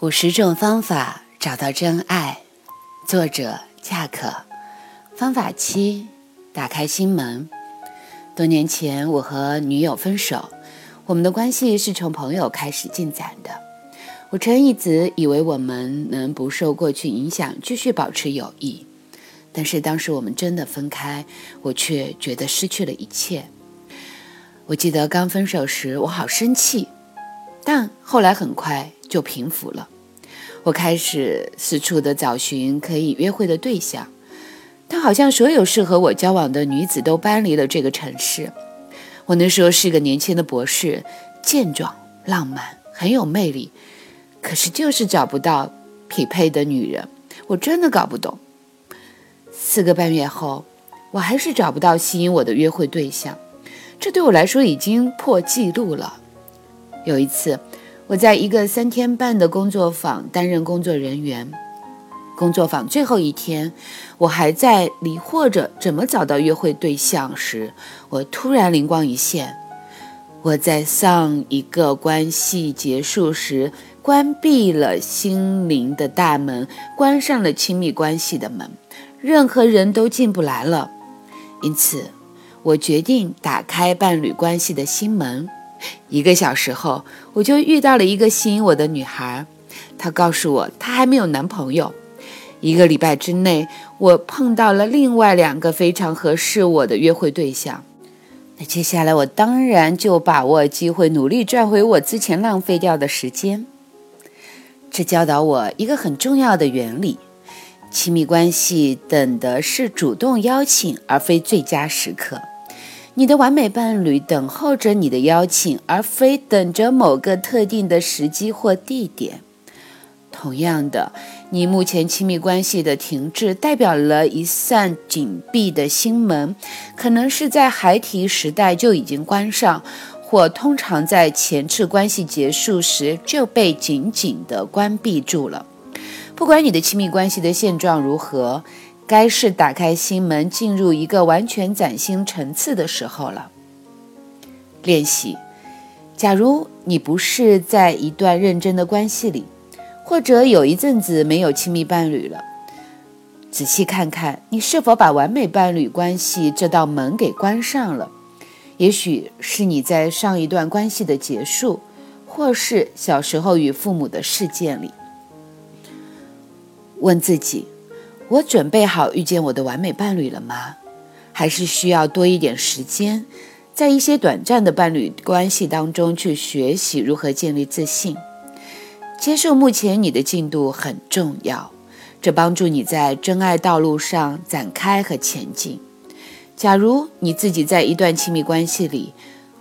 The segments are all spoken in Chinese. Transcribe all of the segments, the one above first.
五十种方法找到真爱，作者恰可。方法七：打开心门。多年前，我和女友分手，我们的关系是从朋友开始进展的。我曾一直以为我们能不受过去影响，继续保持友谊。但是当时我们真的分开，我却觉得失去了一切。我记得刚分手时，我好生气。但后来很快就平复了。我开始四处的找寻可以约会的对象，但好像所有适合我交往的女子都搬离了这个城市。我那时候是个年轻的博士，健壮、浪漫，很有魅力，可是就是找不到匹配的女人。我真的搞不懂。四个半月后，我还是找不到吸引我的约会对象，这对我来说已经破纪录了。有一次，我在一个三天半的工作坊担任工作人员。工作坊最后一天，我还在疑惑着怎么找到约会对象时，我突然灵光一现：我在上一个关系结束时关闭了心灵的大门，关上了亲密关系的门，任何人都进不来了。因此，我决定打开伴侣关系的心门。一个小时后，我就遇到了一个吸引我的女孩。她告诉我，她还没有男朋友。一个礼拜之内，我碰到了另外两个非常合适我的约会对象。那接下来，我当然就把握机会，努力赚回我之前浪费掉的时间。这教导我一个很重要的原理：亲密关系等的是主动邀请，而非最佳时刻。你的完美伴侣等候着你的邀请，而非等着某个特定的时机或地点。同样的，你目前亲密关系的停滞，代表了一扇紧闭的心门，可能是在孩提时代就已经关上，或通常在前次关系结束时就被紧紧地关闭住了。不管你的亲密关系的现状如何。该是打开心门，进入一个完全崭新层次的时候了。练习：假如你不是在一段认真的关系里，或者有一阵子没有亲密伴侣了，仔细看看你是否把完美伴侣关系这道门给关上了。也许是你在上一段关系的结束，或是小时候与父母的事件里，问自己。我准备好遇见我的完美伴侣了吗？还是需要多一点时间，在一些短暂的伴侣关系当中去学习如何建立自信？接受目前你的进度很重要，这帮助你在真爱道路上展开和前进。假如你自己在一段亲密关系里，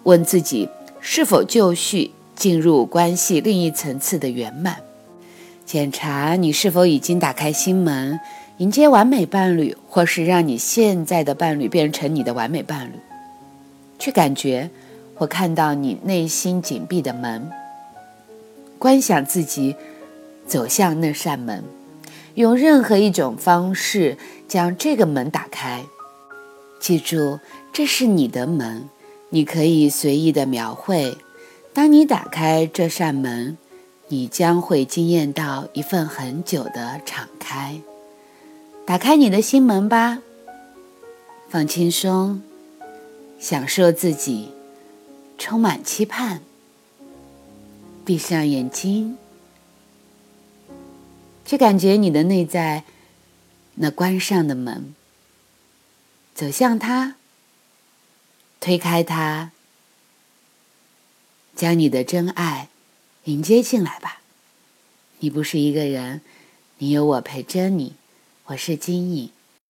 问自己是否就绪，进入关系另一层次的圆满，检查你是否已经打开心门。迎接完美伴侣，或是让你现在的伴侣变成你的完美伴侣，去感觉或看到你内心紧闭的门，观想自己走向那扇门，用任何一种方式将这个门打开。记住，这是你的门，你可以随意的描绘。当你打开这扇门，你将会惊艳到一份很久的敞开。打开你的心门吧，放轻松，享受自己，充满期盼。闭上眼睛，去感觉你的内在那关上的门，走向它，推开它，将你的真爱迎接进来吧。你不是一个人，你有我陪着你。我是金颖。